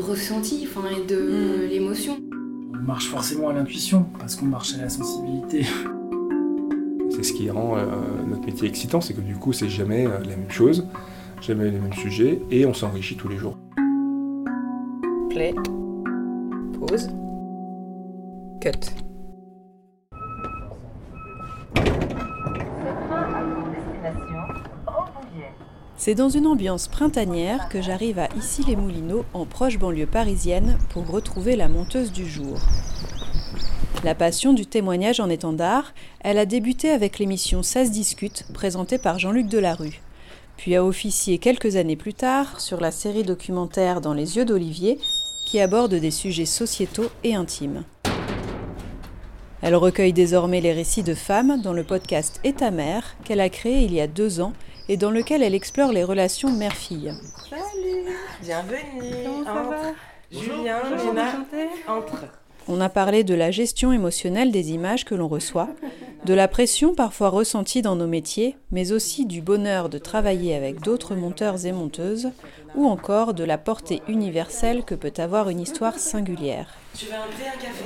ressenti enfin, et de l'émotion. On marche forcément à l'intuition parce qu'on marche à la sensibilité. C'est ce qui rend euh, notre métier excitant, c'est que du coup, c'est jamais euh, la même chose, jamais les mêmes sujets, et on s'enrichit tous les jours. C'est dans une ambiance printanière que j'arrive à Issy-les-Moulineaux, en proche banlieue parisienne, pour retrouver la monteuse du jour. La passion du témoignage en étendard, elle a débuté avec l'émission Ça se discute, présentée par Jean-Luc Delarue, puis a officié quelques années plus tard sur la série documentaire Dans les yeux d'Olivier, qui aborde des sujets sociétaux et intimes. Elle recueille désormais les récits de femmes dans le podcast Et ta mère, qu'elle a créé il y a deux ans et dans lequel elle explore les relations mère-fille. Salut Bienvenue Comment ça Entre. va Julien, Bonjour, enchantée. entre. On a parlé de la gestion émotionnelle des images que l'on reçoit, de la pression parfois ressentie dans nos métiers, mais aussi du bonheur de travailler avec d'autres monteurs et monteuses, ou encore de la portée universelle que peut avoir une histoire singulière. Tu veux un thé, un café?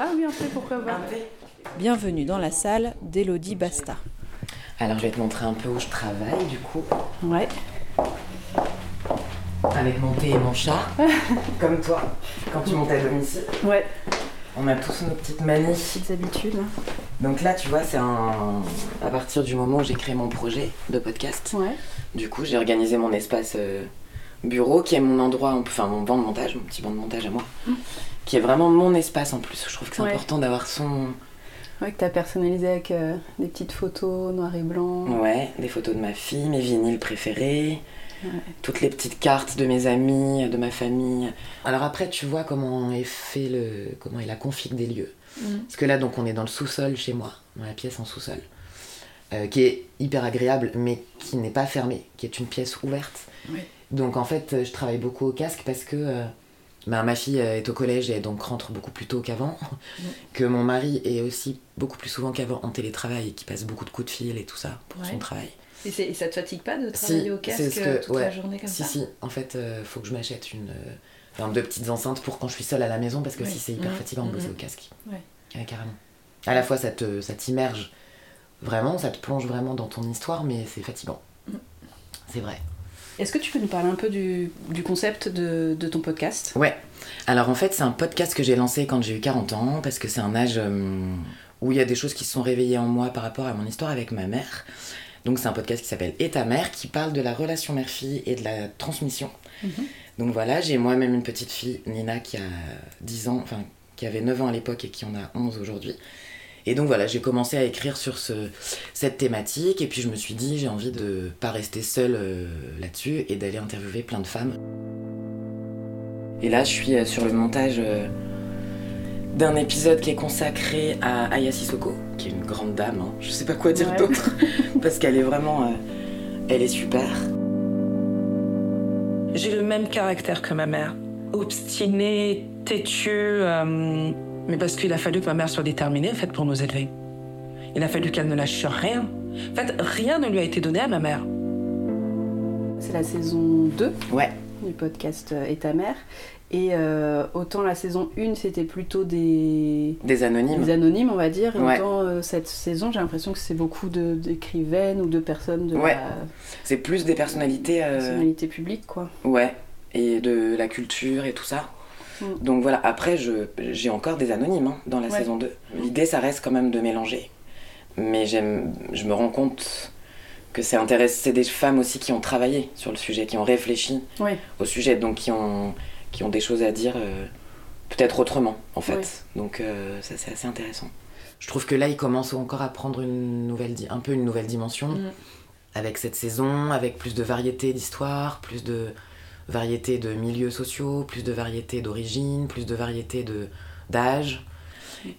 Ah oui, un peu, pourquoi Un thé Bienvenue dans la salle d'Elodie Basta. Alors je vais te montrer un peu où je travaille du coup, Ouais. avec mon thé et mon chat, comme toi, quand tu montes à domicile. Ouais. On a tous nos petites manies. Petites habitudes. Donc là tu vois c'est un... à partir du moment où j'ai créé mon projet de podcast, Ouais. du coup j'ai organisé mon espace euh, bureau qui est mon endroit, enfin mon banc de montage, mon petit banc de montage à moi, qui est vraiment mon espace en plus. Je trouve que c'est Ouais. important d'avoir son... Ouais, que t'as personnalisé avec euh, des petites photos noir et blanc. Ouais, des photos de ma fille, mes vinyles préférés, Ouais. toutes les petites cartes de mes amis, de ma famille. Alors après, tu vois comment est fait le, comment est la config des lieux. Mhm. Parce que là, donc, on est dans le sous-sol chez moi, dans la pièce en sous-sol, euh, qui est hyper agréable, mais qui n'est pas fermée, qui est une pièce ouverte. Donc en fait, euh, je travaille beaucoup au casque parce que euh, bah, ma fille euh, est au collège et donc rentre beaucoup plus tôt qu'avant. Que mon mari est aussi beaucoup plus souvent qu'avant en télétravail et qui passe beaucoup de coups de fil et tout ça pour Ouais. son travail. Et, et ça te fatigue pas de Si, travailler au casque ce que- euh, toute la journée comme si, ça si, en fait, euh, faut que je m'achète une. euh, Enfin, deux petites enceintes pour quand je suis seule à la maison parce que si c'est hyper Mhm. fatigant de bosser Mhm. au casque. Ouais. Carrément. À la fois, ça te- ça t'immerge vraiment, ça te plonge vraiment dans ton histoire, mais c'est fatigant. Mhm. C'est vrai. Est-ce que tu peux nous parler un peu du, du concept de, de ton podcast? Ouais. Alors en fait, c'est un podcast que j'ai lancé quand j'ai eu 40 ans parce que c'est un âge euh, où il y a des choses qui se sont réveillées en moi par rapport à mon histoire avec ma mère. Donc c'est un podcast qui s'appelle Et ta mère qui parle de la relation mère-fille et de la transmission. Mhm. Donc voilà, j'ai moi-même une petite fille, Nina, qui a 10 ans, enfin qui avait 9 ans à l'époque et qui en a 11 aujourd'hui. Et donc voilà, j'ai commencé à écrire sur ce, cette thématique et puis je me suis dit j'ai envie de pas rester seule euh, là-dessus et d'aller interviewer plein de femmes. Et là, je suis euh, sur le montage euh, d'un épisode qui est consacré à Aya Sissoko, qui est une grande dame. hein. Je sais pas quoi dire Ouais. d'autre parce qu'elle est vraiment, euh, elle est super. J'ai le même caractère que ma mère. Obstinée, têtue, euh, mais parce qu'il a fallu que ma mère soit déterminée en fait, pour nous élever. Il a fallu qu'elle ne lâche rien. En fait, rien ne lui a été donné à ma mère. C'est la saison 2 Ouais. du podcast euh, Et ta mère. Et euh, autant la saison 1, c'était plutôt des... Des anonymes. des anonymes, on va dire. Et Ouais. autant euh, cette saison, j'ai l'impression que c'est beaucoup de- d'écrivaines ou de personnes de Ouais. la C'est plus des personnalités. euh, personnalité publique, quoi. Ouais. Et de la culture et tout ça. Mm. Donc voilà, après, j'ai encore des anonymes hein, dans la Ouais. saison 2. L'idée, ça reste quand même de mélanger. Mais je me rends compte que c'est intéressant. C'est des femmes aussi qui ont travaillé sur le sujet, qui ont réfléchi au sujet, donc qui ont, qui ont des choses à dire euh, peut-être autrement, en fait. Donc euh, ça, c'est assez intéressant. Je trouve que là, il commence encore à prendre une nouvelle, un peu une nouvelle dimension Mm. avec cette saison, avec plus de variété d'histoires, plus de variété de milieux sociaux, plus de variété d'origine, plus de variété de d'âge.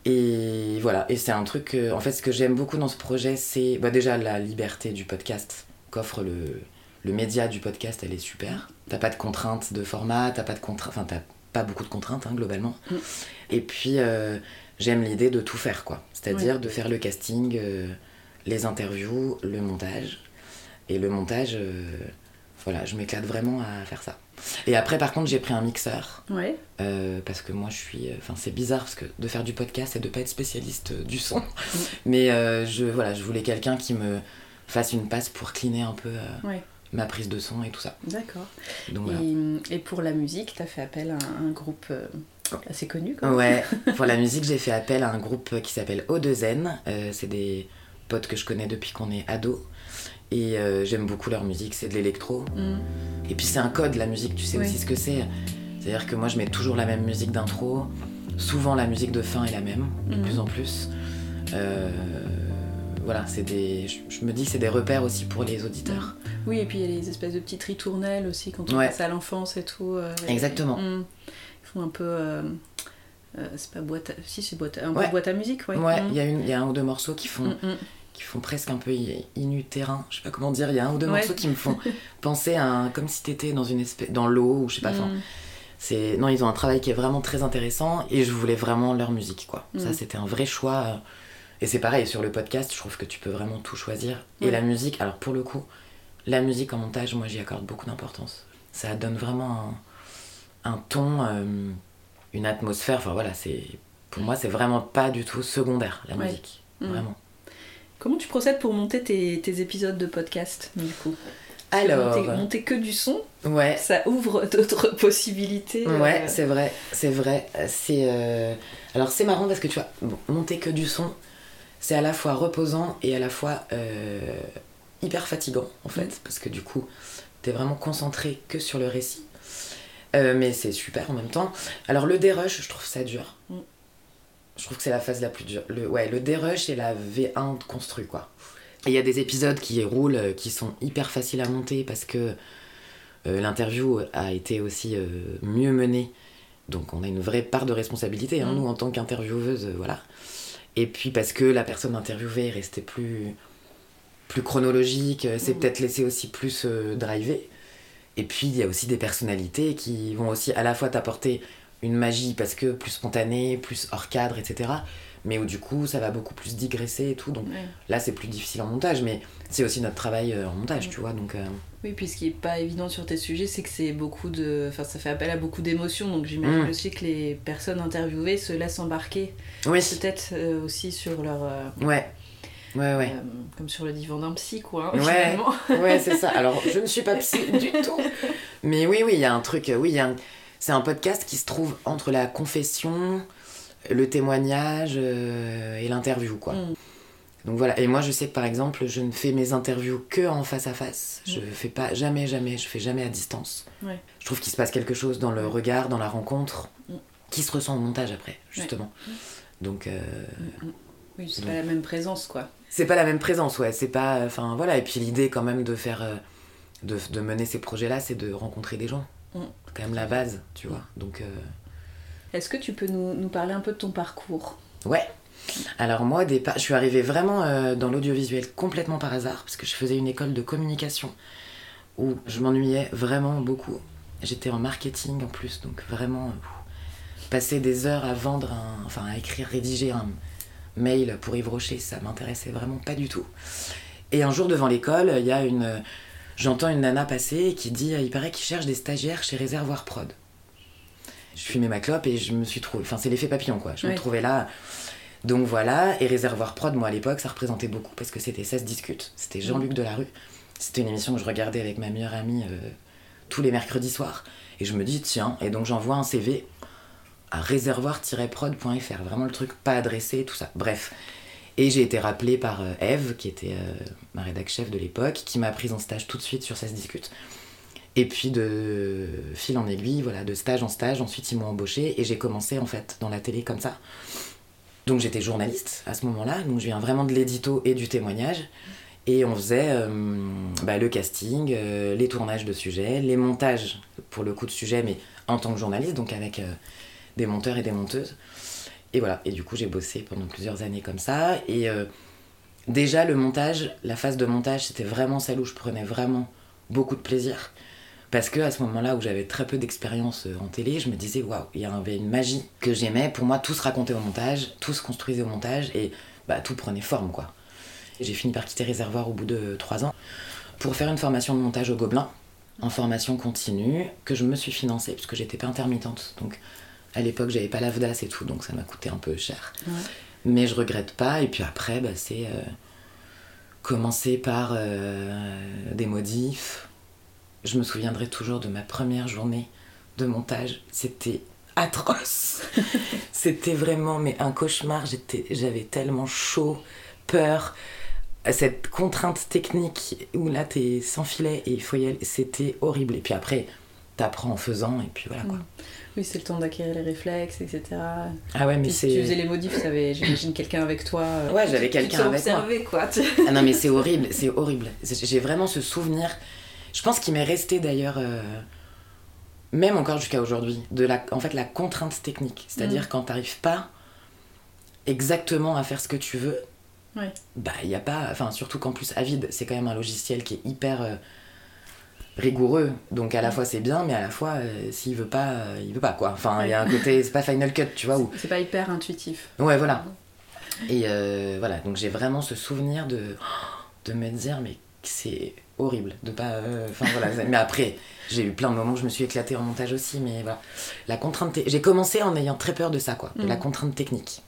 Et voilà, et c'est un truc que, en fait, ce que j'aime beaucoup dans ce projet, c'est bah, déjà la liberté du podcast qu'offre le, le média du podcast, elle est super. T'as pas de contraintes de format, t'as pas de contraintes, enfin, t'as pas beaucoup de contraintes, hein, globalement. Mm. Et puis, euh, j'aime l'idée de tout faire, quoi. C'est-à dire Ouais. de faire le casting, euh, les interviews, le montage. Et le montage, euh, voilà, je m'éclate vraiment à faire ça. Et après, par contre, j'ai pris un mixeur. Ouais. Euh, parce que moi je suis enfin c'est bizarre parce que de faire du podcast et de pas être spécialiste euh, du son mais euh, je voilà je voulais quelqu'un qui me fasse une passe pour cleaner un peu euh, Ouais. ma prise de son et tout ça D'accord. voilà Et, et pour la musique, tu as fait appel à un, un groupe euh, assez connu. Quoi. ouais pour la musique j'ai fait appel à un groupe qui s'appelle O2N Euh, c'est des potes que je connais depuis qu'on est ado et euh, j'aime beaucoup leur musique c'est de l'électro Mm. Et puis c'est un code, la musique, tu sais Oui. aussi ce que c'est. C'est-à-dire que moi je mets toujours la même musique d'intro. Souvent la musique de fin est la même, de Mhm. plus en plus. Euh, voilà, c'est des. Je, me dis que c'est des repères aussi pour les auditeurs. Oui, et puis il y a les espèces de petites ritournelles aussi quand on Ouais. passe à l'enfance et tout. euh, et- Exactement. Mm. Ils font un peu. euh, c'est pas boîte à... Si, c'est boîte un peu boîte à musique, ouais. Ouais, Mm. il y, a une- il y a un ou deux morceaux qui font, Mm, mm. Qui font presque un peu i- inuterrain. Je sais pas comment dire. Il y a un ou deux Ouais. morceaux qui me font penser à un, comme si t'étais dans une espèce dans l'eau ou je sais pas. Mm. C'est non, ils ont un travail qui est vraiment très intéressant et je voulais vraiment leur musique quoi. Ça Mm. c'était un vrai choix. euh, Et c'est pareil sur le podcast, je trouve que tu peux vraiment tout choisir. Et la musique, alors pour le coup, la musique en montage, moi j'y accorde beaucoup d'importance. Ça donne vraiment un, un ton, euh, une atmosphère. Enfin voilà, c'est pour moi c'est vraiment pas du tout secondaire la Ouais. musique, vraiment. Comment tu procèdes pour monter tes, tes épisodes de podcast, du coup? Parce que Alors, monter, monter que du son, ouais. ça ouvre d'autres possibilités. Ouais, euh, c'est vrai, c'est vrai. C'est euh, alors c'est marrant parce que tu vois, bon, monter que du son, c'est à la fois reposant et à la fois euh, hyper fatigant en fait, parce que du coup, t'es vraiment concentré que sur le récit. Mais c'est super en même temps. Alors le dérush, je trouve ça dur. Mm. Je trouve que c'est la phase la plus dure. Le, ouais, le dérush et la V1 de construit quoi. Et il y a des épisodes qui roulent, euh, qui sont hyper faciles à monter parce que euh, l'interview a été aussi euh, mieux menée. Donc on a une vraie part de responsabilité, hein, Mm. nous en tant qu'intervieweuse, euh, voilà. Et puis parce que la personne interviewée est restée plus, plus chronologique, c'est Mm. peut-être laissé aussi plus driver. Et puis il y a aussi des personnalités qui vont aussi à la fois t'apporter une magie parce que plus spontanée, plus hors cadre, etc. Mais où du coup ça va beaucoup plus digresser et tout. Donc ouais. là c'est plus difficile en montage, mais c'est aussi notre travail euh, en montage, tu vois. Donc euh, Oui, puis ce qui est pas évident sur tes sujets, c'est que c'est beaucoup de. Enfin, ça fait appel à beaucoup d'émotions, donc j'imagine Mm. aussi que les personnes interviewées se laissent embarquer. oui, Peut-être euh, aussi sur leur. euh, ouais, ouais, ouais. euh, comme sur le divan d'un psy, quoi. hein, Ouais, ouais, c'est ça. Alors, je ne suis pas psy du tout. Mais oui, oui, il y a un truc. Oui, il y a un- c'est un podcast qui se trouve entre la confession, le témoignage euh, et l'interview, quoi. Mm. Donc voilà. Et moi, je sais que par exemple, je ne fais mes interviews que en face à face. Je Mm. fais pas jamais, jamais. Je fais jamais à distance. Ouais. Je trouve qu'il se passe quelque chose dans le regard, dans la rencontre, Mm. qui se ressent au montage après, justement. Donc. euh, Oui, c'est pas la même présence, quoi. c'est pas la même présence, ouais. C'est pas. Enfin, voilà. Et puis l'idée, quand même, de faire. euh, de, de mener ces projets-là, c'est de rencontrer des gens. Mm. C'est quand même la base, tu vois. Donc, euh, Est-ce que tu peux nous, nous parler un peu de ton parcours? Ouais. Alors, moi, au départ, je suis arrivée vraiment euh, dans l'audiovisuel complètement par hasard, parce que je faisais une école de communication où je m'ennuyais vraiment beaucoup. J'étais en marketing en plus, donc vraiment. euh, passer des heures à vendre un. Enfin, à écrire, rédiger un mail pour Yves Rocher, ça m'intéressait vraiment pas du tout. Et un jour devant l'école, il y a une. J'entends une nana passer qui dit il paraît qu'ils cherchent des stagiaires chez Réservoir Prod. Je fumais ma clope et je me suis trouvé. Enfin, c'est l'effet papillon quoi. Je me trouvais là. Donc voilà, et Réservoir Prod, moi à l'époque, ça représentait beaucoup parce que c'était Ça se discute. C'était Jean-Luc Delarue. C'était une émission que je regardais avec ma meilleure amie euh, tous les mercredis soirs. Et je me dis tiens, et donc j'envoie un CV à réservoir-prod.fr, vraiment le truc pas adressé, tout ça. Bref. Et j'ai été rappelée par euh, Eve, qui était euh, ma rédac chef de l'époque, qui m'a prise en stage tout de suite sur Ça se discute. Et puis de fil en aiguille, voilà, de stage en stage, ensuite ils m'ont embauché et j'ai commencé en fait dans la télé comme ça. Donc j'étais journaliste à ce moment-là, donc je viens vraiment de l'édito et du témoignage. Et on faisait euh, bah, le casting, les tournages de sujets, les montages pour le coup de sujet, mais en tant que journaliste, donc avec des monteurs et des monteuses. Et voilà, et du coup j'ai bossé pendant plusieurs années comme ça. Et euh, déjà le montage, la phase de montage, c'était vraiment celle où je prenais vraiment beaucoup de plaisir. Parce que à ce moment-là où j'avais très peu d'expérience euh, en télé, je me disais waouh, il y avait une magie que j'aimais. Pour moi, tout se racontait au montage, tout se construisait au montage et bah, tout prenait forme quoi. J'ai fini par quitter Réservoir au bout de trois ans pour faire une formation de montage au Gobelin, en formation continue, que je me suis financée puisque j'étais pas intermittente. Donc à l'époque, j'avais pas l'AFDAS et tout, donc ça m'a coûté un peu cher. Ouais. Mais je regrette pas. Et puis après, bah, c'est euh, commencer par euh, des modifs. Je me souviendrai toujours de ma première journée de montage. C'était atroce. C'était vraiment mais un cauchemar. J'étais, j'avais tellement chaud, peur. Cette contrainte technique où là t'es sans filet et il faut y aller, c'était horrible. Et puis après, t'apprends en faisant et puis voilà quoi. Oui, c'est le temps d'acquérir les réflexes, etc. Ah ouais, mais c'est- Tu faisais les modifs, t'avais, j'imagine, quelqu'un avec toi. euh, Ouais, j'avais quelqu'un avec moi. observait, quoi. Ah non, mais c'est horrible, c'est horrible. J'ai vraiment ce souvenir. Je pense qu'il m'est resté d'ailleurs, euh, même encore jusqu'à aujourd'hui, de la, en fait, la contrainte technique. C'est-à-dire Mm. quand t'arrives pas exactement à faire ce que tu veux, Ouais. bah il y a pas, enfin surtout qu'en plus Avid, c'est quand même un logiciel qui est hyper euh, rigoureux. Donc à la fois c'est bien, mais à la fois euh, s'il veut pas, euh, il veut pas quoi. Enfin il y a un côté, c'est pas Final Cut, tu vois où. C'est pas hyper intuitif. Ouais, voilà. Et euh, voilà, donc j'ai vraiment ce souvenir de, de me dire, mais c'est horrible de pas. Enfin voilà, mais après, j'ai eu plein de moments où je me suis éclatée en montage aussi, mais voilà. La contrainte. te- J'ai commencé en ayant très peur de ça, quoi, de la Mm. contrainte technique.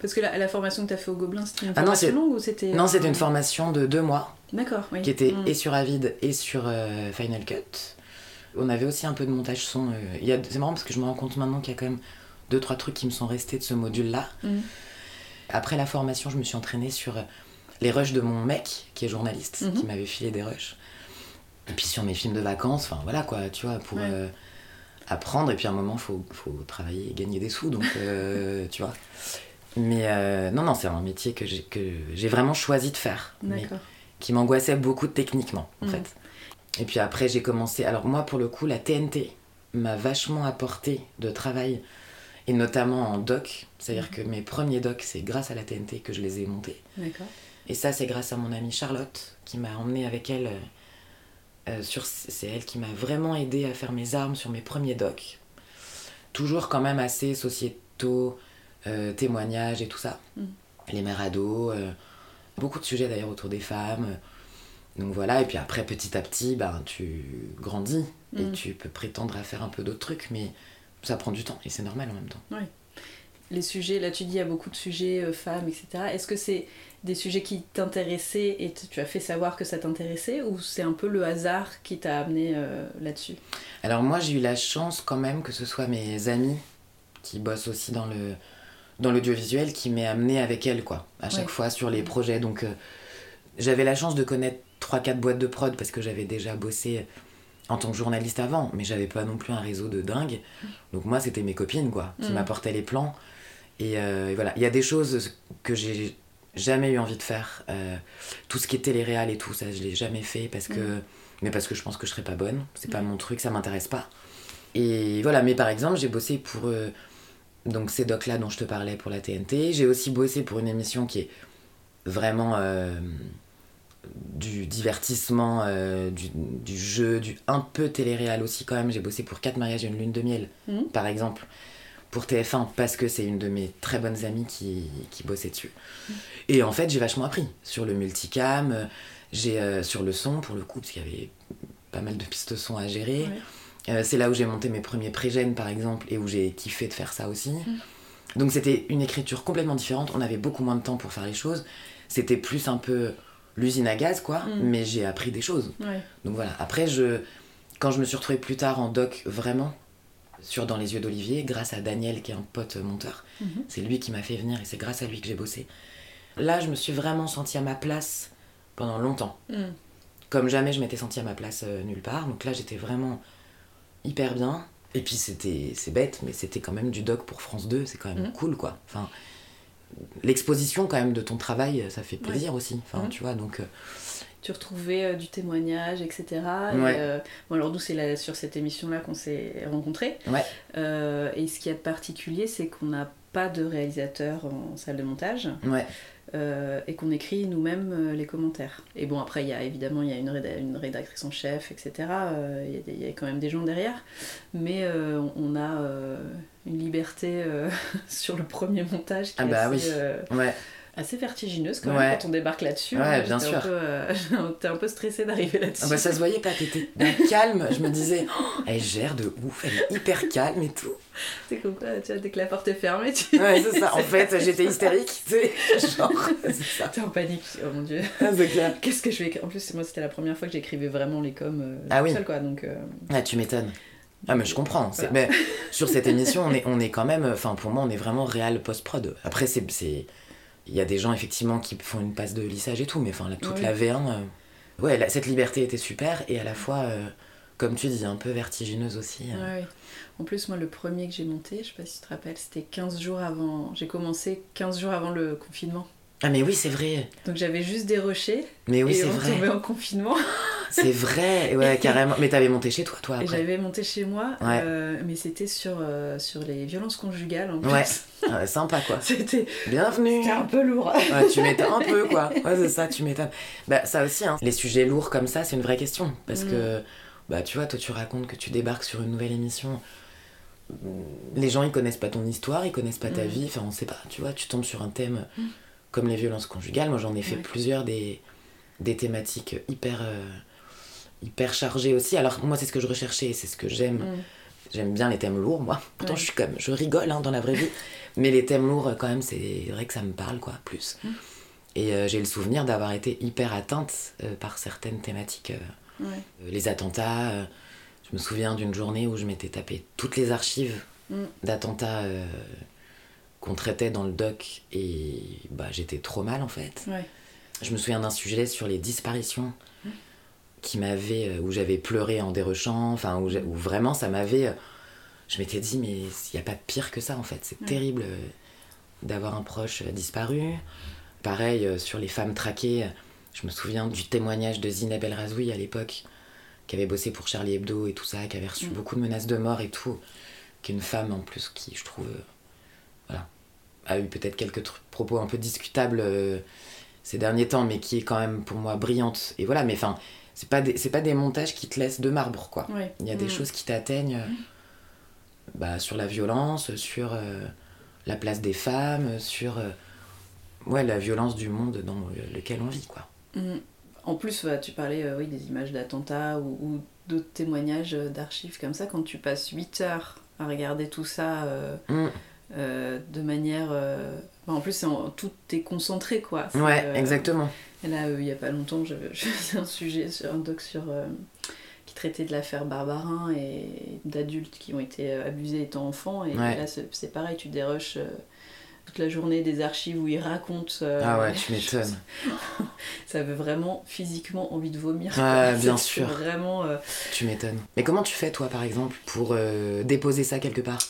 Parce que la, la formation que t'as fait au Gobelin, c'était une Ah formation longue ou c'était. Non, c'était une formation de deux mois D'accord, oui. qui était Mm. et sur Avid et sur euh, Final Cut. On avait aussi un peu de montage son. euh, il y a- C'est marrant parce que je me rends compte maintenant qu'il y a quand même deux, trois trucs qui me sont restés de ce module-là. Mm. Après la formation, je me suis entraînée sur euh, les rushs de mon mec, qui est journaliste, Mhm. qui m'avait filé des rushs. Et puis sur mes films de vacances, enfin voilà quoi, tu vois, pour Ouais. euh, apprendre. Et puis à un moment, faut, faut travailler et gagner des sous, donc euh, tu vois. Mais euh, non, non, c'est un métier que j'ai que j'ai vraiment choisi de faire. mais D'accord. Qui m'angoissait beaucoup techniquement, en Mm. fait. Et puis après, j'ai commencé. Alors, moi, pour le coup, la TNT m'a vachement apporté de travail, et notamment en doc. C'est-à-dire que mes premiers docs, c'est grâce à la TNT que je les ai montés. D'accord. Et ça, c'est grâce à mon amie Charlotte, qui m'a emmené avec elle. euh, euh, sur, c'est elle qui m'a vraiment aidé à faire mes armes sur mes premiers docs. Toujours quand même assez sociétaux, euh, témoignages et tout ça. Mm. Les mères ados, euh, beaucoup de sujets d'ailleurs autour des femmes. Donc voilà, et puis après, petit à petit, ben, tu grandis et Mm. tu peux prétendre à faire un peu d'autres trucs, mais ça prend du temps et c'est normal en même temps. Oui. Les sujets, là tu dis il y a beaucoup de sujets euh, femmes, etc. Est-ce que c'est des sujets qui t'intéressaient et tu as fait savoir que ça t'intéressait ou c'est un peu le hasard qui t'a amené euh, là-dessus? Alors moi j'ai eu la chance quand même que ce soit mes amis qui bossent aussi dans le dans l'audiovisuel qui m'aient amené avec elles quoi à chaque Ouais. fois sur les projets. Donc euh, j'avais la chance de connaître 3-4 boîtes de prod parce que j'avais déjà bossé en tant que journaliste avant mais j'avais pas non plus un réseau de dingue. Donc moi c'était mes copines quoi qui Mm. m'apportaient les plans. Et, euh, et voilà. Il y a des choses que j'ai jamais eu envie de faire Euh, tout ce qui est télé-réal et tout ça je l'ai jamais fait parce que Mm. mais parce que je pense que je serais pas bonne. C'est pas mon truc ça m'intéresse pas. Et voilà, mais par exemple, j'ai bossé pour euh, donc ces docs là dont je te parlais pour la TNT. J'ai aussi bossé pour une émission qui est vraiment euh, du divertissement, euh, du, du jeu, du un peu télé-réal aussi quand même. J'ai bossé pour 4 mariages et une lune de miel, Mhm. par exemple, pour TF1, parce que c'est une de mes très bonnes amies qui, qui bossait dessus. Et en fait, j'ai vachement appris sur le multicam, euh, j'ai euh, sur le son pour le coup, parce qu'il y avait pas mal de pistes son à gérer. Ouais. Euh, c'est là où j'ai monté mes premiers pré-gènes par exemple et où j'ai kiffé de faire ça aussi. Donc c'était une écriture complètement différente, on avait beaucoup moins de temps pour faire les choses. C'était plus un peu l'usine à gaz quoi, Mm. mais j'ai appris des choses. Ouais. Donc voilà, après je quand je me suis retrouvée plus tard en doc vraiment sur Dans les yeux d'Olivier grâce à Daniel qui est un pote monteur. Mhm. C'est lui qui m'a fait venir et c'est grâce à lui que j'ai bossé. Là, je me suis vraiment sentie à ma place pendant longtemps. Mm. Comme jamais je m'étais sentie à ma place euh, nulle part. Donc là, j'étais vraiment hyper bien. Et puis c'était, c'est bête, mais c'était quand même du doc pour France 2, c'est quand même Mhm. cool quoi. Enfin, l'exposition quand même de ton travail, ça fait plaisir aussi. Enfin, Mhm. tu vois, donc. euh, Tu retrouvais euh, du témoignage, etc. Et, euh, bon, alors, nous, c'est là- sur cette émission-là qu'on s'est rencontrés. Ouais. Euh, et ce qui est particulier, c'est qu'on n'a pas de réalisateur en salle de montage. Ouais. Euh, et qu'on écrit nous-mêmes euh, les commentaires. Et bon, après, il y a évidemment il y a une, réda- une rédactrice en chef, etc. Euh, Il y a y, quand même des gens derrière. Mais on- a une liberté sur le premier montage qui Ah est bah assez, oui. Ouais. Assez vertigineuse quand Ouais. même quand on débarque là-dessus. Ouais, bien un sûr. peu, euh, T'es un peu stressée d'arriver là-dessus. Ah bah ça se voyait pas, t'étais calme. Je me disais, Oh, elle gère de ouf, elle est hyper calme et tout. C'est comme quoi, tu vois, dès que la porte est fermée, tu. Ouais, c'est ça. En fait, j'étais hystérique, tu sais. Genre, c'est ça. T'es en panique, oh mon dieu. Ah, c'est clair. Qu'est-ce que je vais écrire? En plus, moi, c'était la première fois que j'écrivais vraiment les coms euh, Ah oui. seule, quoi. Donc, euh, Ah, tu m'étonnes. Ah, mais je comprends. Voilà. Mais sur cette émission, on est, on est quand même. Enfin, pour moi, on est vraiment réel post-prod. Après, c'est. Il y a des gens, effectivement, qui font une passe de lissage et tout, mais enfin, toute Oui. la V1. euh, Ouais, cette liberté était super et à la fois, euh, comme tu dis, un peu vertigineuse aussi. euh. Ouais. En plus, moi, le premier que j'ai monté, je sais pas si tu te rappelles, c'était 15 jours avant. J'ai commencé 15 jours avant le confinement. Ah, mais oui, c'est vrai. Donc j'avais juste déroché. Mais oui, et c'est on vrai. tombait en confinement. C'est vrai, ouais, carrément. Mais t'avais monté chez toi, toi, après. j'avais monté chez moi, Ouais. euh, mais c'était sur, euh, sur les violences conjugales en plus. Ouais. Ah ouais, sympa, quoi. C'était Bienvenue. c'était un peu lourd. Ouais, tu m'étonnes un peu, quoi. Ouais, c'est ça, tu m'étonnes. Bah, ça aussi, hein. Les sujets lourds comme ça, c'est une vraie question. Parce Mm. que, bah, tu vois, toi, tu racontes que tu débarques sur une nouvelle émission. Les gens, ils connaissent pas ton histoire, ils connaissent pas ta Mm. vie. Enfin, on sait pas, tu vois, tu tombes sur un thème comme les violences conjugales. Moi, j'en ai fait Ouais. plusieurs des, des thématiques hyper, euh, hyper chargées aussi. Alors, moi, c'est ce que je recherchais, c'est ce que j'aime. Mm. J'aime bien les thèmes lourds, moi. Pourtant, Ouais. je suis comme, je rigole hein, dans la vraie vie. Mais les thèmes lourds, quand même, c'est vrai que ça me parle, quoi, plus. Mm. Et euh, j'ai le souvenir d'avoir été hyper atteinte euh, par certaines thématiques. euh, Ouais. les attentats. je me souviens d'une journée où je m'étais tapé toutes les archives Mm. d'attentats qu'on traitait dans le doc et bah, j'étais trop mal en fait. Ouais. Je me souviens d'un sujet sur les disparitions. Qui m'avait euh, où j'avais pleuré en dérochant, enfin où, vraiment ça m'avait. euh, je m'étais dit mais il n'y a pas pire que ça en fait. C'est Ouais. terrible euh, d'avoir un proche disparu. Pareil sur les femmes traquées. Je me souviens du témoignage de Zineb El Razoui à l'époque, qui avait bossé pour Charlie Hebdo et tout ça, qui avait reçu beaucoup de menaces de mort et tout. Qui est une femme en plus qui, je trouve, euh, voilà, a eu peut-être quelques propos un peu discutables euh, ces derniers temps, mais qui est quand même pour moi brillante. Et voilà, mais enfin, c'est pas des, c'est pas des montages qui te laissent de marbre, quoi. Ouais. Il y a des Mm. choses qui t'atteignent euh, bah, sur la violence, sur euh, la place des femmes, sur euh, ouais, la violence du monde dans le- lequel on vit, quoi. Mm. En plus, tu parlais oui, des images d'attentats ou, ou d'autres témoignages d'archives comme ça. Quand tu passes 8 heures à regarder tout ça Mm. de manière. bah, en plus, c'est en- tout est concentré, quoi. C'est, Ouais, exactement. Là, euh, il y a pas longtemps, je, je faisais un sujet sur un doc sur. euh, qui traitait de l'affaire Barbarin et d'adultes qui ont été euh, abusés étant enfants. Et Ouais. là, c'est pareil, tu déroches toute la journée des archives où ils racontent. euh, Ah ouais, tu m'étonnes. Ça veut vraiment physiquement envie de vomir. Quoi. bien sûr. Vraiment. euh, Tu m'étonnes. Mais comment tu fais, toi, par exemple, pour euh, déposer ça quelque part?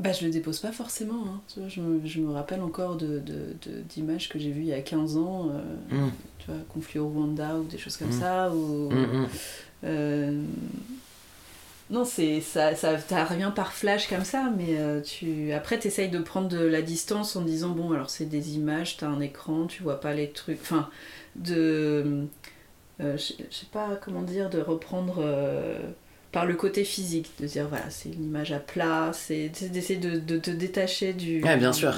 Bah, je le dépose pas forcément. hein. Tu vois, je, me, je me rappelle encore de, de- de- d'images que j'ai vues il y a 15 ans. euh, Mm. Tu vois, conflit au Rwanda ou des choses comme Mm. ça. Ou, Mm, euh, non, c'est ça, ça ça revient par flash comme ça, mais euh, tu après t'essayes de prendre de la distance en disant bon alors c'est des images, t'as un écran, tu vois pas les trucs, enfin de euh, je sais pas comment dire, de reprendre par le côté physique, de dire voilà c'est une image à plat, c'est d'essayer de, de te détacher du Ouais, bien sûr.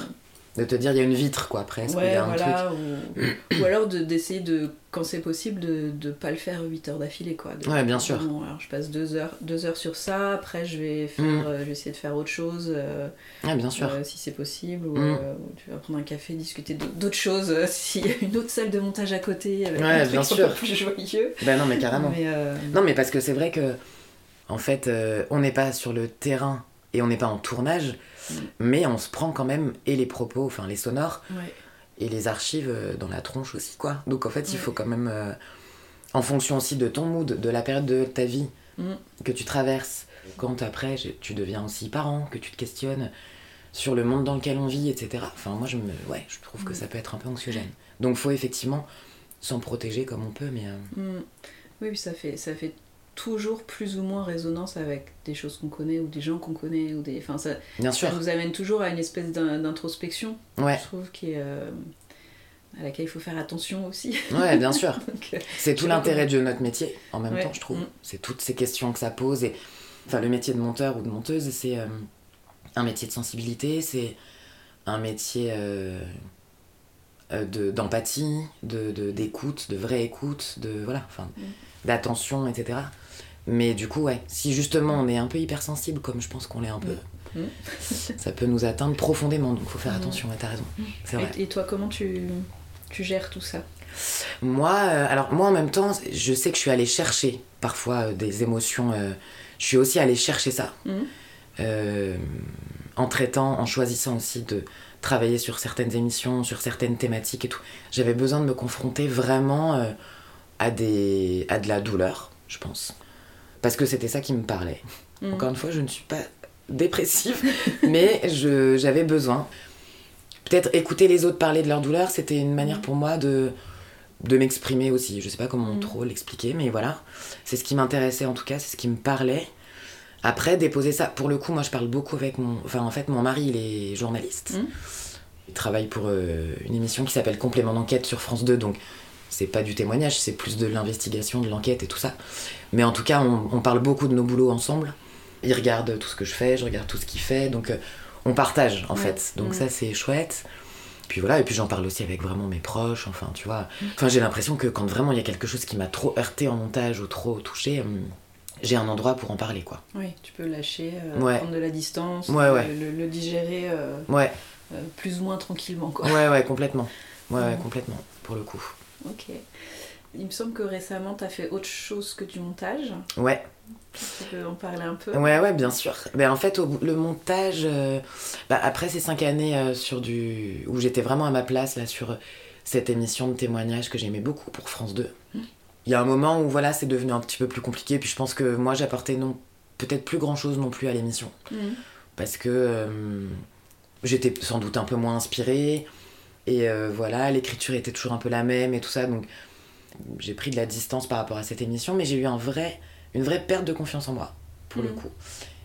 De te dire, il y a une vitre, quoi, presque. il y Ouais, a un voilà, truc. ou, ou alors de- d'essayer de, quand c'est possible, de ne pas le faire 8 heures d'affilée, quoi. De- Ouais, bien sûr. Bon, alors je passe 2 heures, deux heures sur ça, après je vais, faire, Mm. euh, je vais essayer de faire autre chose, euh, Ouais, bien sûr. euh, si c'est possible, ou, Mm. euh, ou tu vas prendre un café, discuter d'au- d'autres choses, s'il y a une autre salle de montage à côté, avec Ouais, un truc bien sûr. plus joyeux. Ben non, mais carrément. Mais, Non, mais parce que c'est vrai que En fait, euh, on n'est pas sur le terrain et on n'est pas en tournage, Mm. mais on se prend quand même et les propos, enfin les sonores, Ouais. et les archives euh, dans la tronche aussi, quoi. Donc en fait, il faut quand même, euh, en fonction aussi de ton mood, de la période de ta vie Mm. que tu traverses, quand après tu deviens aussi parent, que tu te questionnes sur le monde dans lequel on vit, etc. Enfin, moi, je, me, ouais, je trouve que Mm. ça peut être un peu anxiogène. Donc faut effectivement s'en protéger comme on peut, mais... Oui, ça fait, ça fait toujours plus ou moins résonance avec des choses qu'on connaît ou des gens qu'on connaît. Ou des... enfin, ça, Bien ça sûr. nous amène toujours à une espèce d'in- d'introspection, Ouais. je trouve, qui est, euh, à laquelle il faut faire attention aussi. Ouais, bien sûr. Euh, C'est tout l'intérêt de notre métier, en même Ouais. temps, je trouve. Mm. C'est toutes ces questions que ça pose. Et... Enfin, le métier de monteur ou de monteuse, c'est euh, un métier de sensibilité, c'est un métier euh, de- d'empathie, de, de- d'écoute, de vraie écoute, de voilà, enfin, Mm. d'attention, etc. Mais du coup, ouais, si justement on est un peu hypersensible, comme je pense qu'on l'est un peu, Mm. ça peut nous atteindre profondément, donc faut faire Mm. attention, ouais, t'as raison. C'est vrai. Et, et toi, comment tu, tu gères tout ça? Moi, euh, alors moi en même temps, je sais que je suis allée chercher parfois euh, des émotions. euh, je suis aussi allée chercher ça. En traitant, en choisissant aussi de travailler sur certaines émissions, sur certaines thématiques et tout. J'avais besoin de me confronter vraiment à, des, à de la douleur, je pense. Parce que c'était ça qui me parlait. Mhm. Encore une fois, je ne suis pas dépressive, mais j'avais besoin. Peut-être écouter les autres parler de leur douleur, c'était une manière pour moi de, de m'exprimer aussi. Je sais pas comment Mhm. trop l'expliquer, mais voilà. C'est ce qui m'intéressait en tout cas, c'est ce qui me parlait. Après, déposer ça, pour le coup, moi je parle beaucoup avec mon. Enfin, en fait, mon mari, il est journaliste. Il travaille pour euh, une émission qui s'appelle Complément d'enquête sur France 2, donc c'est pas du témoignage, c'est plus de l'investigation, de l'enquête et tout ça. Mais en tout cas, on, on parle beaucoup de nos boulots ensemble. Il regarde tout ce que je fais, je regarde tout ce qu'il fait, donc euh, on partage en Ouais. fait. Donc ça, c'est chouette. Puis voilà, et puis j'en parle aussi avec vraiment mes proches, enfin, tu vois. Enfin, j'ai l'impression que quand vraiment il y a quelque chose qui m'a trop heurté en montage ou trop touché, hum, j'ai un endroit pour en parler, quoi. Oui, tu peux lâcher, euh, Ouais. prendre de la distance, Ouais, le- ouais. Le, le digérer euh, euh, plus ou moins tranquillement. Quoi. ouais, ouais, complètement. Ouais, complètement, pour le coup. Ok. Il me semble que récemment, tu as fait autre chose que du montage. Ouais, Tu peux en parler un peu? Ouais, ouais, bien sûr. Ben, en fait, au le montage, euh, bah, après ces cinq années euh, sur du... où j'étais vraiment à ma place là, sur euh, cette émission de témoignage que j'aimais beaucoup pour France 2, il y a un moment où voilà, c'est devenu un petit peu plus compliqué. Puis je pense que moi, j'apportais non, peut-être plus grand-chose non plus à l'émission. Mhm. Parce que euh, j'étais sans doute un peu moins inspirée. Et euh, voilà, l'écriture était toujours un peu la même et tout ça. Donc j'ai pris de la distance par rapport à cette émission, mais j'ai eu un vrai, une vraie perte de confiance en moi, pour le Mhm. coup.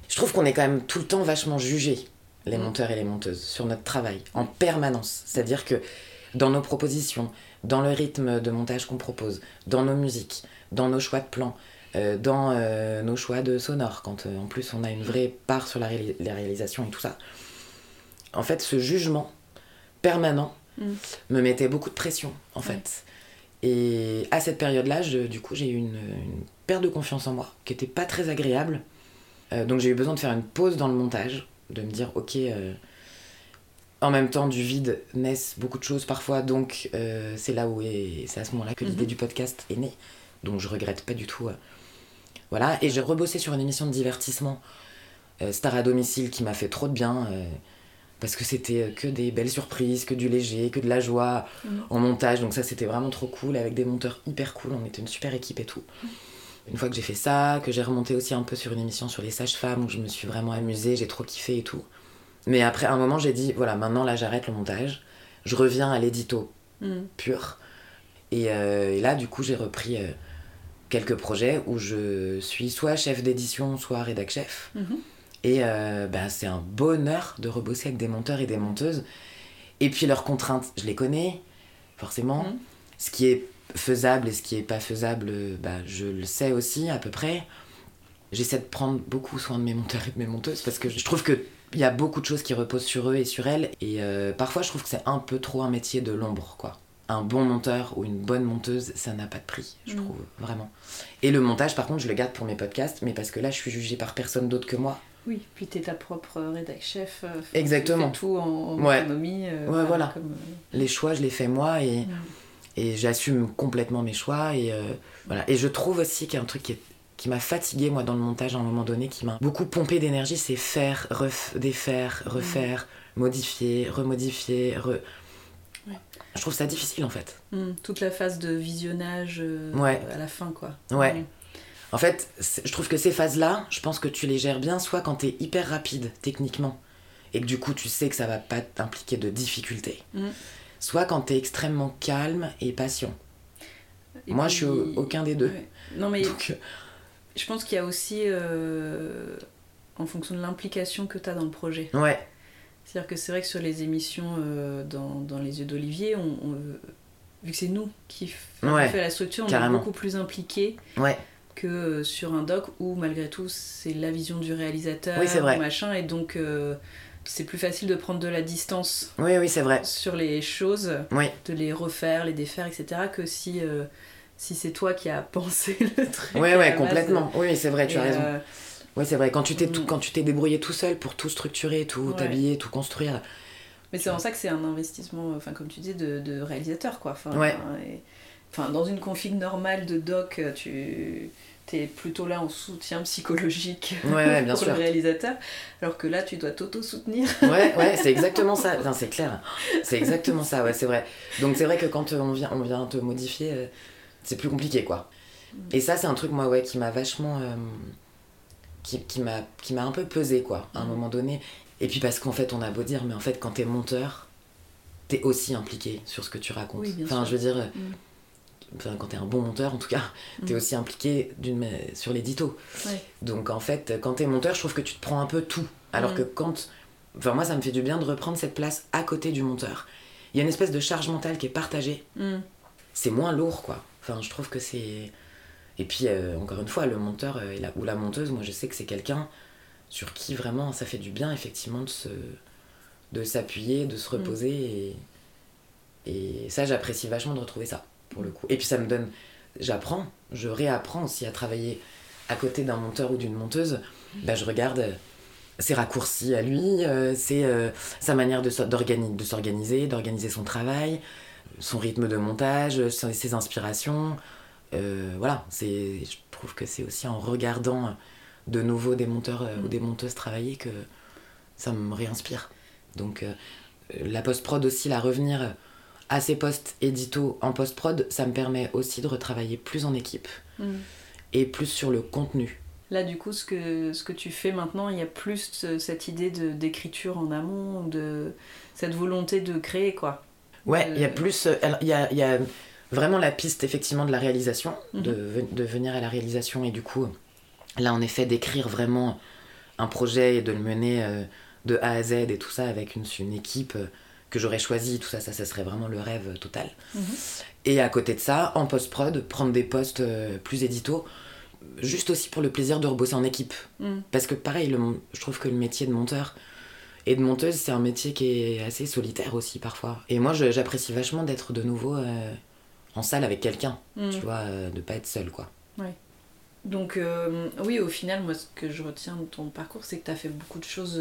Je trouve qu'on est quand même tout le temps vachement jugés, les monteurs et les monteuses, sur notre travail, en permanence. C'est-à-dire que dans nos propositions, dans le rythme de montage qu'on propose, dans nos musiques, dans nos choix de plans, euh, dans euh, nos choix de sonore, quand euh, en plus on a une vraie part sur la, réali- la réalisation et tout ça. En fait, ce jugement permanent Mhm. me mettait beaucoup de pression, en fait. Et à cette période-là, je- du coup, j'ai eu une, une perte de confiance en moi qui était pas très agréable. Euh, donc j'ai eu besoin de faire une pause dans le montage, de me dire, ok, euh, en même temps, du vide naissent beaucoup de choses parfois, donc euh, c'est là où est, c'est à ce moment-là que l'idée Mhm. du podcast est née. Donc je regrette pas du tout. voilà, et j'ai rebossé sur une émission de divertissement, Star à domicile, qui m'a fait trop de bien. Parce que c'était euh, que des belles surprises, que du léger, que de la joie Mhm. en montage. Donc ça, c'était vraiment trop cool, avec des monteurs hyper cool. On était une super équipe et tout. Une fois que j'ai fait ça, que j'ai remonté aussi un peu sur une émission sur les sages-femmes, où je me suis vraiment amusée, j'ai trop kiffé et tout. Mais après, un moment, j'ai dit, voilà, maintenant, là, j'arrête le montage. Je reviens à l'édito Mhm. pur. Et, euh, et là, du coup, j'ai repris euh, quelques projets où je suis soit chef d'édition, soit rédac chef. Et euh, bah, c'est un bonheur de rebosser avec des monteurs et des monteuses. Et puis leurs contraintes, je les connais, forcément. Mhm. Ce qui est faisable et ce qui est pas faisable, euh, bah, je le sais aussi à peu près. J'essaie de prendre beaucoup soin de mes monteurs et de mes monteuses parce que je trouve qu'il y a beaucoup de choses qui reposent sur eux et sur elles. Et euh, parfois, je trouve que c'est un peu trop un métier de l'ombre, quoi. Un bon monteur ou une bonne monteuse, ça n'a pas de prix, je Mhm. trouve, vraiment. Et le montage, par contre, je le garde pour mes podcasts, mais parce que là, je suis jugée par personne d'autre que moi. Oui, puis t'es ta propre rédac chef. euh, Exactement. Tu fais tout en, en Ouais. autonomie. euh, Ouais, voilà. comme, euh, les choix, je les fais moi et, Mm. et j'assume complètement mes choix. Et, euh, voilà. et je trouve aussi qu'il y a un truc qui est qui m'a fatiguée moi dans le montage à un moment donné, qui m'a beaucoup pompé d'énergie, c'est faire, ref- défaire, refaire, modifier, remodifier, re... Ouais. Je trouve ça difficile en fait. Hmm, toute la phase de visionnage euh, Ouais. à la fin, quoi. Ouais. En fait, je trouve que ces phases-là, je pense que tu les gères bien soit quand t'es hyper rapide techniquement et que du coup tu sais que ça va pas t'impliquer de difficultés, Mm. soit quand t'es extrêmement calme et patient. Et Moi, puis- je suis au- aucun des deux. Ouais. Non, mais Donc, euh, je pense qu'il y a aussi, euh, en fonction de l'implication que tu as dans le projet. ouais, C'est-à-dire que c'est vrai que sur les émissions euh, dans, dans Les Yeux d'Olivier, on, on- vu que c'est nous qui Ouais, fait la structure, on carrément. est beaucoup plus impliqués ouais, que euh, sur un doc où malgré tout c'est la vision du réalisateur, Oui, vrai. machin, et donc euh, c'est plus facile de prendre de la distance oui, oui, c'est vrai. sur les choses, Oui, de les refaire, les défaire, etc. que si, euh, si c'est toi qui as pensé le truc. ouais, la ouais, base. complètement. Oui, c'est vrai, tu Et, as raison. euh, Oui, c'est vrai. Quand tu t'es Mm. quand tu t'es débrouillé tout seul pour tout structurer, tout Ouais. t'habiller, tout construire. Mais c'est en ça que c'est un investissement, enfin comme tu dis, de, de réalisateur quoi. Enfin, Ouais. et- enfin, dans une config normale de doc, tu es plutôt là en soutien psychologique Ouais, bien pour sûr. le réalisateur, alors que là tu dois t'auto-soutenir. Ouais, ouais, c'est exactement ça. C'est clair. C'est exactement ça, ouais, c'est vrai. Donc c'est vrai que quand euh, on vient, on vient te modifier, euh, c'est plus compliqué, quoi. Et ça, c'est un truc, moi, ouais, qui m'a vachement... euh, qui, qui m'a qui m'a un peu pesé, quoi, à un Mhm. moment donné. Et puis parce qu'en fait, on a beau dire, mais en fait, quand t'es monteur, t'es aussi impliqué sur ce que tu racontes. Oui, bien enfin, sûr. je veux dire... euh, Mm. Enfin, quand t'es un bon monteur, en tout cas, t'es Mm. aussi impliqué sur l'édito. Ouais. Donc en fait, quand t'es monteur, je trouve que tu te prends un peu tout. Alors Mm. que quand. Enfin, moi, ça me fait du bien de reprendre cette place à côté du monteur. Il y a une espèce de charge mentale qui est partagée. Mm. C'est moins lourd, quoi. Enfin, je trouve que c'est. Et puis, euh, encore une fois, le monteur euh, la- ou la monteuse, moi, je sais que c'est quelqu'un sur qui vraiment ça fait du bien, effectivement, de se de s'appuyer, de se reposer. Et, et ça, j'apprécie vachement de retrouver ça, pour le coup. Et puis, ça me donne. J'apprends, je réapprends aussi à travailler à côté d'un monteur ou d'une monteuse. Bah, je regarde euh, ses raccourcis à lui, euh, euh, sa manière de, s'organiser, d'organiser son travail, son rythme de montage, ses, inspirations. Euh, voilà, je trouve que c'est aussi en regardant de nouveau des monteurs euh, ou des monteuses travailler que ça me réinspire. Donc la post-prod aussi, la revenir à ces postes édito en post-prod, ça me permet aussi de retravailler plus en équipe Mm. et plus sur le contenu. Là, du coup, ce que, ce que tu fais maintenant, il y a plus ce- cette idée de, d'écriture en amont, de cette volonté de créer, quoi. Ouais, Euh, il y a plus. euh, Il y a, y a vraiment la piste, effectivement, de la réalisation, Mhm. de, de venir à la réalisation et du coup, là, en effet, d'écrire vraiment un projet et de le mener euh, de A à Z et tout ça avec une, une équipe euh, que j'aurais choisie, tout ça, ça, ça serait vraiment le rêve total. Mhm. Et à côté de ça, en post-prod, prendre des postes euh, plus édito, juste aussi pour le plaisir de rebosser en équipe. Mm. Parce que pareil, le je trouve que le métier de monteur et de monteuse, c'est un métier qui est assez solitaire aussi parfois. Et moi, j'apprécie vachement d'être de nouveau euh, en salle avec quelqu'un, Mm. tu vois, euh, de pas être seul, quoi. Donc, euh, oui, au final, moi, ce que je retiens de ton parcours, c'est que tu as fait beaucoup de choses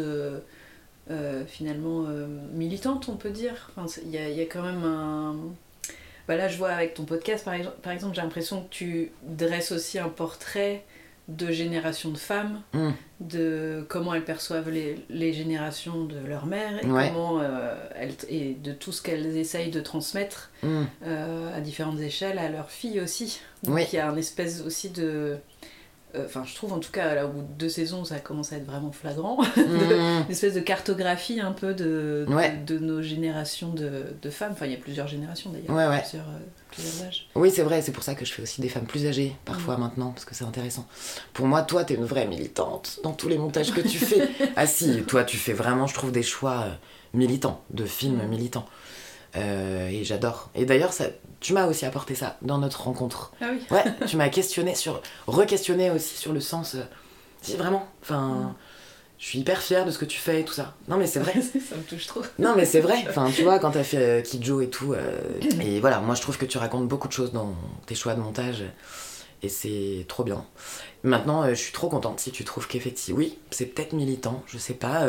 euh, finalement euh, militantes, on peut dire. Enfin, Il y, a, il y a quand même un. Bah là, je vois avec ton podcast, par exemple, par exemple j'ai l'impression que tu dresses aussi un portrait de génération de femmes, Mm. de comment elles perçoivent les, les générations de leur mère et, Ouais. comment, euh, elles, et de tout ce qu'elles essayent de transmettre Mm. euh, à différentes échelles à leurs filles aussi. Donc Oui. il y a un espèce aussi de. Euh, Enfin, je trouve en tout cas, là, au bout de deux saisons, ça commence à être vraiment flagrant. Mm. Une espèce de cartographie un peu de, de- Ouais. de, nos générations de, de femmes. Enfin, il y a plusieurs générations d'ailleurs, Ouais, ouais. Plusieurs, euh, plusieurs âges. Oui, c'est vrai, c'est pour ça que je fais aussi des femmes plus âgées, parfois Mm. maintenant, parce que c'est intéressant. Pour moi, toi, t'es une vraie militante dans tous les montages que tu fais. ah si, toi, tu fais vraiment, je trouve, des choix euh, militants, de films Mm. militants. Euh, et j'adore. Et d'ailleurs, ça, tu m'as aussi apporté ça dans notre rencontre. Ah oui. Ouais, tu m'as questionné sur, re-questionné aussi sur le sens. euh, si vraiment, enfin, je suis hyper fière de ce que tu fais et tout ça. Non mais c'est vrai. ça me touche trop. Non mais c'est vrai, enfin tu vois quand t'as fait euh, Kidjo et tout, euh, et voilà, moi je trouve que tu racontes beaucoup de choses dans tes choix de montage, et c'est trop bien. Maintenant je suis trop contente si tu trouves qu'effectivement, oui, c'est peut-être militant, je sais pas,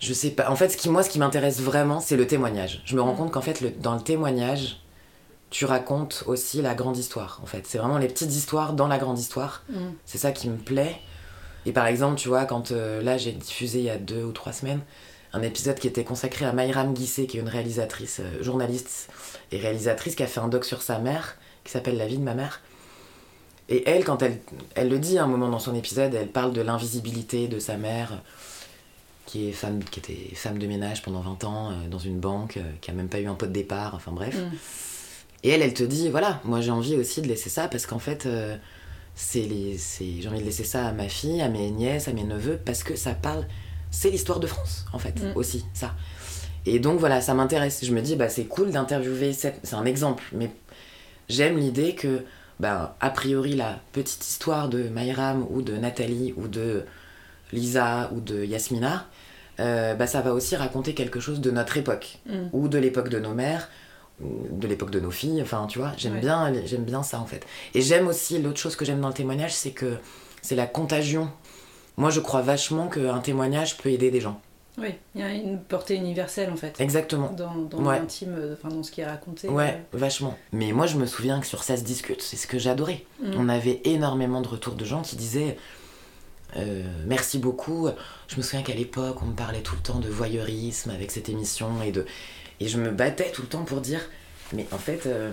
je sais pas. En fait ce qui, moi ce qui m'intéresse vraiment c'est le témoignage. Je me rends compte qu'en fait le- dans le témoignage, tu racontes aussi la grande histoire, en fait. C'est vraiment les petites histoires dans la grande histoire. Mm. C'est ça qui me plaît. Et par exemple, tu vois, quand euh, là, j'ai diffusé il y a deux ou trois semaines un épisode qui était consacré à Mayram Guissé, qui est une réalisatrice, euh, journaliste et réalisatrice, qui a fait un doc sur sa mère, qui s'appelle La vie de ma mère. Et elle, quand elle, elle le dit à un moment dans son épisode, elle parle de l'invisibilité de sa mère, qui, est femme, qui était femme de ménage pendant 20 ans euh, dans une banque, euh, qui a même pas eu un pot de départ, enfin bref. Mm. Et elle, elle te dit, voilà, moi j'ai envie aussi de laisser ça parce qu'en fait, euh, c'est j'ai envie de laisser ça à ma fille, à mes nièces, à mes neveux, parce que ça parle, c'est l'histoire de France, en fait, Mm. aussi, ça. Et donc voilà, ça m'intéresse. Je me dis, bah c'est cool d'interviewer, cette... c'est un exemple, mais j'aime l'idée que, bah, a priori, la petite histoire de Mayram ou de Nathalie ou de Lisa ou de Yasmina, euh, bah, ça va aussi raconter quelque chose de notre époque, Mm. ou de l'époque de nos mères, ou de l'époque de nos filles, enfin tu vois, j'aime Ouais. bien, j'aime bien ça en fait. Et j'aime aussi, l'autre chose que j'aime dans le témoignage, c'est que c'est la contagion. Moi je crois vachement qu'un témoignage peut aider des gens. Oui, il y a une portée universelle en fait. Exactement. Dans, dans Ouais. l'intime, euh, enfin dans ce qui est raconté. Ouais, vachement. Mais moi, je me souviens que sur Ça se discute, c'est ce que j'adorais. Mm. On avait énormément de retours de gens qui disaient euh, Merci beaucoup. Je me souviens qu'à l'époque, on me parlait tout le temps de voyeurisme avec cette émission et de. Et je me battais tout le temps pour dire Mais en fait, euh,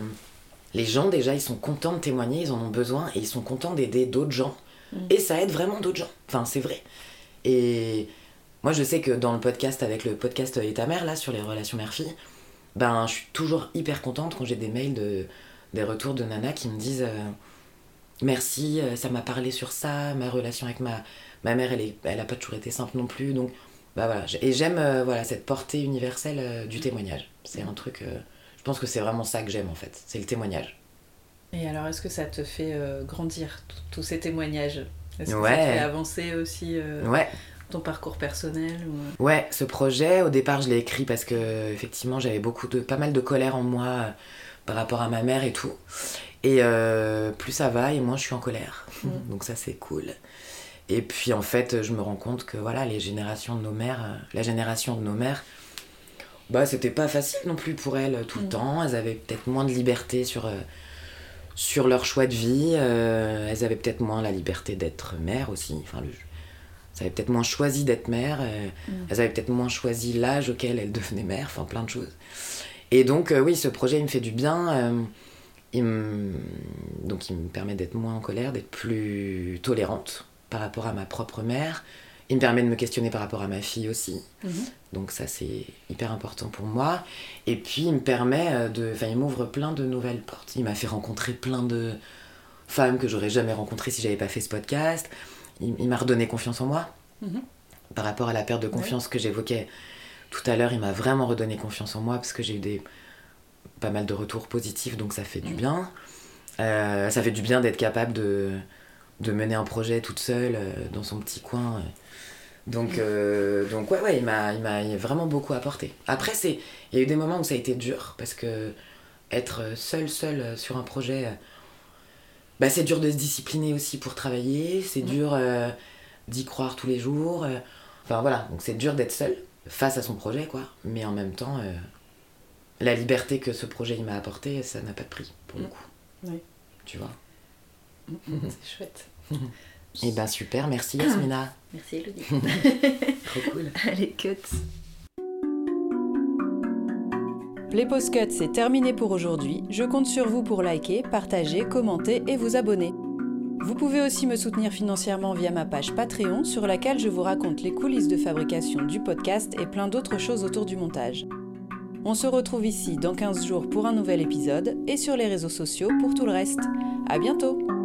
les gens, déjà, ils sont contents de témoigner, ils en ont besoin et ils sont contents d'aider d'autres gens. Mm. Et ça aide vraiment d'autres gens. Enfin, c'est vrai. Et moi, je sais que dans le podcast, avec le podcast Et ta mère, là, sur les relations mère-fille, ben, je suis toujours hyper contente quand j'ai des mails, de, des retours de Nana qui me disent euh, Merci, euh, ça m'a parlé sur ça, ma relation avec ma, ma mère, elle, est, elle a pas toujours été simple non plus. Donc, bah voilà. Et j'aime euh, voilà, cette portée universelle euh, du témoignage. C'est un truc. euh, je pense que c'est vraiment ça que j'aime en fait. C'est le témoignage. Et alors, est-ce que ça te fait grandir, tous ces témoignages? Est-ce que ça te fait avancer aussi Ouais. ton parcours personnel ou... Ouais, ce projet, au départ, je l'ai écrit parce que effectivement, j'avais beaucoup de, pas mal de colère en moi par rapport à ma mère et tout. Et euh, plus ça va, et moins je suis en colère. Mm. Donc ça, c'est cool. Et puis en fait, je me rends compte que voilà, les générations de nos mères, euh, la génération de nos mères, bah c'était pas facile non plus pour elles euh, tout le Mm. temps. Elles avaient peut-être moins de liberté sur sur leur choix de vie. euh, elles avaient peut-être moins la liberté d'être mère aussi. Enfin, le, elles avaient peut-être moins choisi d'être mère. euh, Mm. Elles avaient peut-être moins choisi l'âge auquel elles devenaient mères. Enfin, plein de choses. Et donc, euh, oui, ce projet, il me fait du bien. Il me... Donc, il me permet d'être moins en colère, d'être plus tolérante par rapport à ma propre mère. Il me permet de me questionner par rapport à ma fille aussi. Mhm. Donc ça c'est hyper important pour moi. Et puis il me permet euh, de... Enfin il m'ouvre plein de nouvelles portes. Il m'a fait rencontrer plein de femmes que j'aurais jamais rencontrées si j'avais pas fait ce podcast. Il, il m'a redonné confiance en moi. Mhm. Par rapport à la perte de confiance que j'évoquais tout à l'heure, il m'a vraiment redonné confiance en moi parce que j'ai eu des... pas mal de retours positifs, donc ça fait du bien. Euh, ça fait du bien d'être capable de, de mener un projet toute seule euh, dans son petit coin. Donc, euh, donc ouais, ouais, il m'a, vraiment beaucoup apporté. Après, c'est, il y a eu des moments où ça a été dur parce que être seul, seul sur un projet, euh, bah, c'est dur de se discipliner aussi pour travailler. C'est dur d'y croire tous les jours. Enfin voilà, donc c'est dur d'être seul face à son projet, quoi. Mais en même temps, la liberté que ce projet m'a apporté, ça n'a pas de prix pour le coup. Oui. Tu vois. C'est chouette. Et ben super, merci Yasmina. Merci Elodie. Trop cool. Allez, cut. Playpost Cut, c'est terminé pour aujourd'hui. Je compte sur vous pour liker, partager, commenter et vous abonner. Vous pouvez aussi me soutenir financièrement via ma page Patreon sur laquelle je vous raconte les coulisses de fabrication du podcast et plein d'autres choses autour du montage. On se retrouve ici dans 15 jours pour un nouvel épisode et sur les réseaux sociaux pour tout le reste. À bientôt!